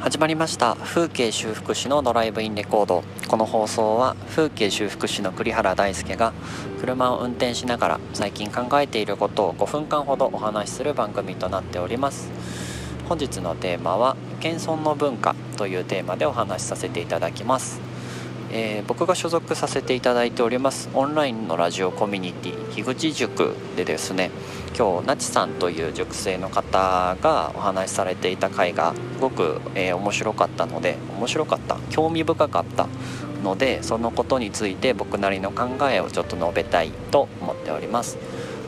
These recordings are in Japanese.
始まりました。風景修復師のドライブインレコード。この放送は風景修復師の栗原大輔が車を運転しながら最近考えていることを5分間ほどお話しする番組となっております。本日のテーマは謙遜の文化というテーマでお話しさせていただきます。えー、僕が所属させていただいておりますオンラインのラジオコミュニティ樋口塾でですね今日なちさんという塾生の方がお話しされていた回がすごく、えー、面白かったので面白かった興味深かったのでそのことについて僕なりの考えをちょっと述べたいと思っております。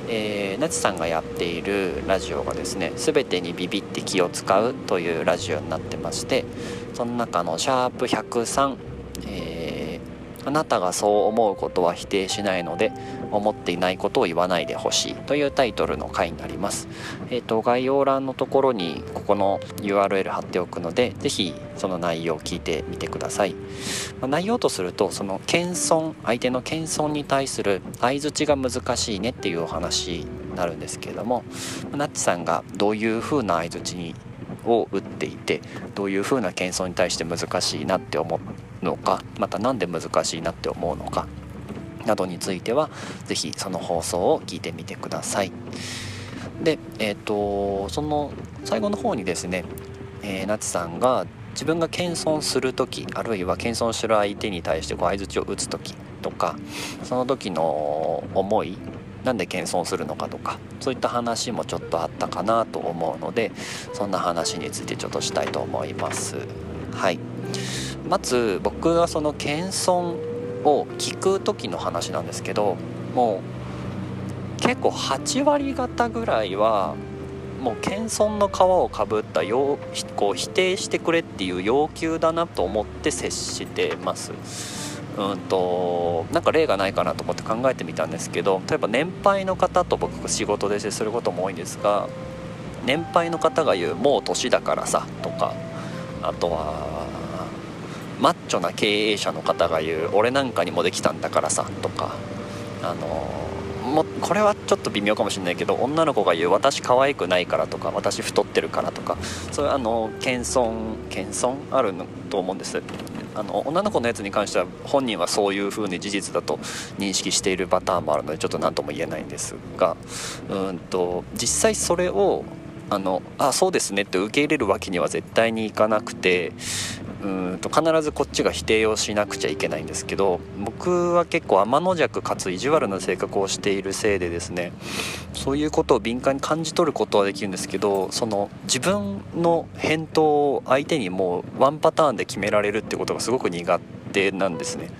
えー、なちさんがやっているラジオがですね「全てにビビって気を使う」というラジオになってましてその中の「シャープ #103」えーあなたがそう思うことは否定しないので思っていないことを言わないでほしいというタイトルの回になります。え、ー、と概要欄のところにここの URL 貼っておくので是非その内容を聞いてみてください。まあ、内容とするとその謙遜相手の謙遜に対する相づちが難しいねっていうお話になるんですけれどもナッチさんがどういう風な相づちにを打っていてどういう風な謙遜に対して難しいなって思うのかまた何で難しいなって思うのかなどについては是非その放送を聞いてみてください。で、えーと、その最後の方にですね、えー、なつさんが自分が謙遜する時あるいは謙遜する相手に対して相づちを打つ時とかその時の思いなんで謙遜するのかとかそういった話もちょっとあったかなと思うのでそんな話についてちょっとしたいと思いますはいまず僕がその謙遜を聞く時の話なんですけどもう結構8割方ぐらいはもう謙遜の皮をかぶったよこう否定してくれっていう要求だなと思って接してます。うんとなんか例がないかなと思って考えてみたんですけど例えば年配の方と僕仕事で接することも多いんですが年配の方が言う「もう年だからさ」とかあとはマッチョな経営者の方が言う「俺なんかにもできたんだからさ」とか。あのもこれはちょっと微妙かもしれないけど女の子が言う「私可愛くないから」とか「私太ってるから」とか。そういうあの謙遜謙遜？あると思うんです。あの女の子のやつに関しては本人はそういう風に事実だと認識しているパターンもあるのでちょっと何とも言えないんですが。うんと実際それをあのあそうですねって受け入れるわけには絶対にいかなくてうんと必ずこっちが否定をしなくちゃいけないんですけど僕は結構天の弱かつ意地悪な性格をしているせいでですねそういうことを敏感に感じ取ることはできるんですけどその自分の返答を相手にもうワンパターンで決められるってことがすごく苦手なんですね。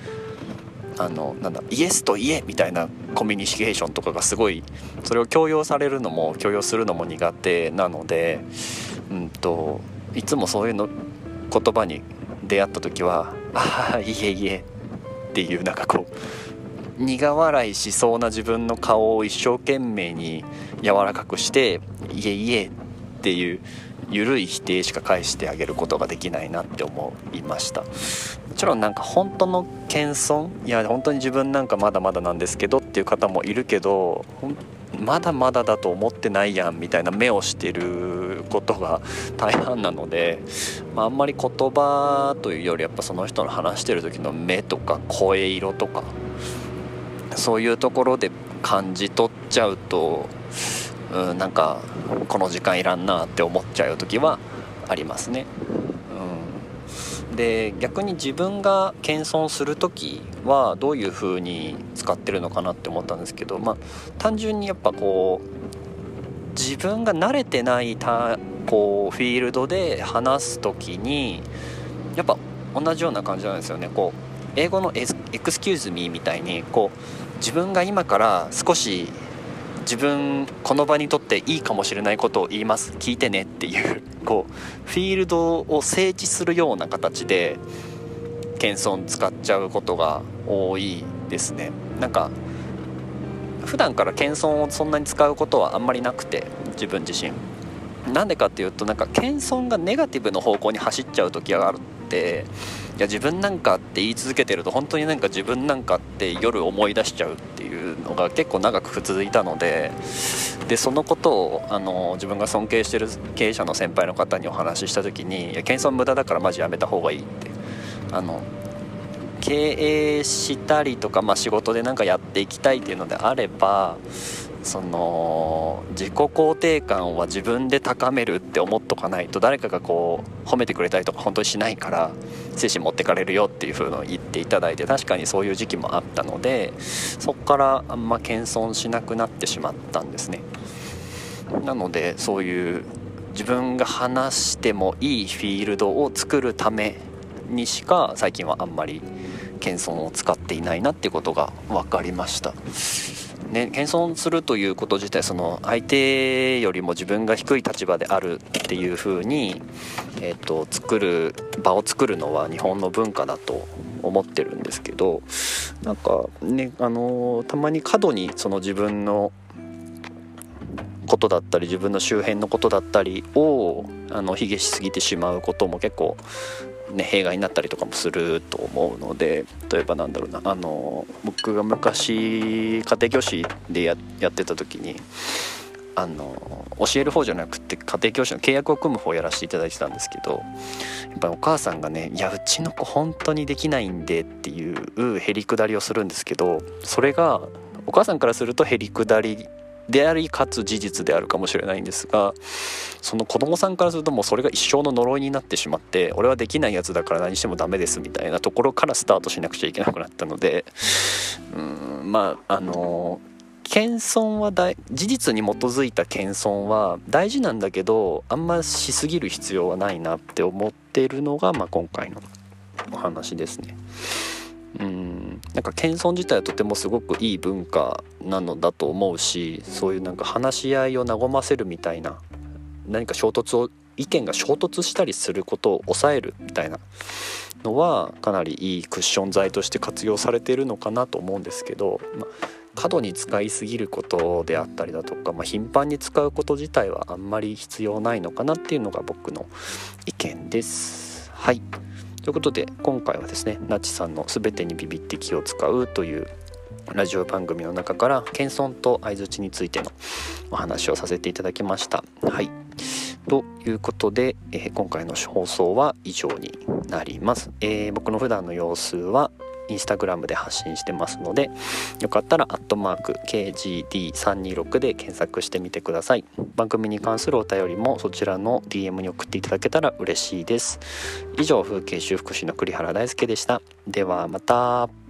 あのなんだイエスとイエみたいなコミュニケーションとかがすごいそれを強要されるのも強要するのも苦手なので、うんといつもそういうの言葉に出会った時は「ああいえいえ」っていうなんかこう苦笑いしそうな自分の顔を一生懸命に柔らかくして「いえいえ」っていう緩い否定しか返してあげることができないなって思いました。もちろんなんか本当の謙遜いや本当に自分なんかまだまだなんですけどっていう方もいるけどまだまだだと思ってないやんみたいな目をしてることが大半なので、まあ、あんまり言葉というよりやっぱその人の話してる時の目とか声色とかそういうところで感じ取っちゃうとうんなんかこの時間いらんなって思っちゃう時はありますね。で逆に自分が謙遜する時はどういう風に使ってるのかなって思ったんですけどまあ単純にやっぱこう自分が慣れてないたこうフィールドで話す時にやっぱ同じような感じなんですよね。こう英語のエクスキューズミーみたいにこう自分が今から少し自分この場にとっていいかもしれないことを言います聞いてねっていうこうフィールドを整地するような形で謙遜使っちゃうことが多いですね。なんか普段から謙遜をそんなに使うことはあんまりなくて自分自身。なんでかっていうとなんか謙遜がネガティブの方向に走っちゃう時があるっていや自分なんかって言い続けてると本当になんか自分なんかって夜思い出しちゃうっていうのが結構長く続いたのででそのことをあの自分が尊敬してる経営者の先輩の方にお話しした時に「謙遜無駄だからマジやめた方がいい」って。あの経営したりとか、まあ、仕事で何かやっていきたいっていうのであればその自己肯定感は自分で高めるって思っとかないと誰かがこう褒めてくれたりとか本当にしないから精神持ってかれるよっていう風のを言っていただいて確かにそういう時期もあったのでそこからあんま謙遜しなくなってしまったんですね。なのでそういう自分が話してもいいフィールドを作るためにしか最近はあんまり謙遜を使っていないなってことが分かりました。ね、謙遜するということ自体その相手よりも自分が低い立場であるっていうふうに、えーと、作る場を作るのは日本の文化だと思ってるんですけどなんかねあのたまに過度にその自分のことだったり自分の周辺のことだったりをあの卑下しすぎてしまうことも結構ね、弊害になったりとかもすると思うので例えばなんだろうなあの僕が昔家庭教師でやってた時にあの教える方じゃなくて家庭教師の契約を組む方をやらせていただいてたんですけどやっぱお母さんがね「いやうちの子本当にできないんで」っていうへりくだりをするんですけどそれがお母さんからするとへりくだりでありかつ事実であるかもしれないんですがその子供さんからするともうそれが一生の呪いになってしまって俺はできないやつだから何してもダメですみたいなところからスタートしなくちゃいけなくなったのでうんまああの謙遜は事実に基づいた謙遜は大事なんだけどあんましすぎる必要はないなって思ってるのが、まあ、今回のお話ですね。うんなんか謙遜自体はとてもすごくいい文化なのだと思うしそういうなんか話し合いを和ませるみたいな何か衝突を意見が衝突したりすることを抑えるみたいなのはかなりいいクッション材として活用されているのかなと思うんですけど、ま過度に使いすぎることであったりだとか、まあ、頻繁に使うこと自体はあんまり必要ないのかなっていうのが僕の意見です。はいということで今回はですねなちさんの「すべてにビビって気を使う」というラジオ番組の中から謙遜と相づちについてのお話をさせていただきました。はいということで、えー、今回の放送は以上になります。えー、僕の普段の様子はインスタグラムで発信してますのでよかったらアットマーク KGD326 で検索してみてください。番組に関するお便りもそちらの DM に送っていただけたら嬉しいです。以上風景修復師の栗原大輔でした。ではまた。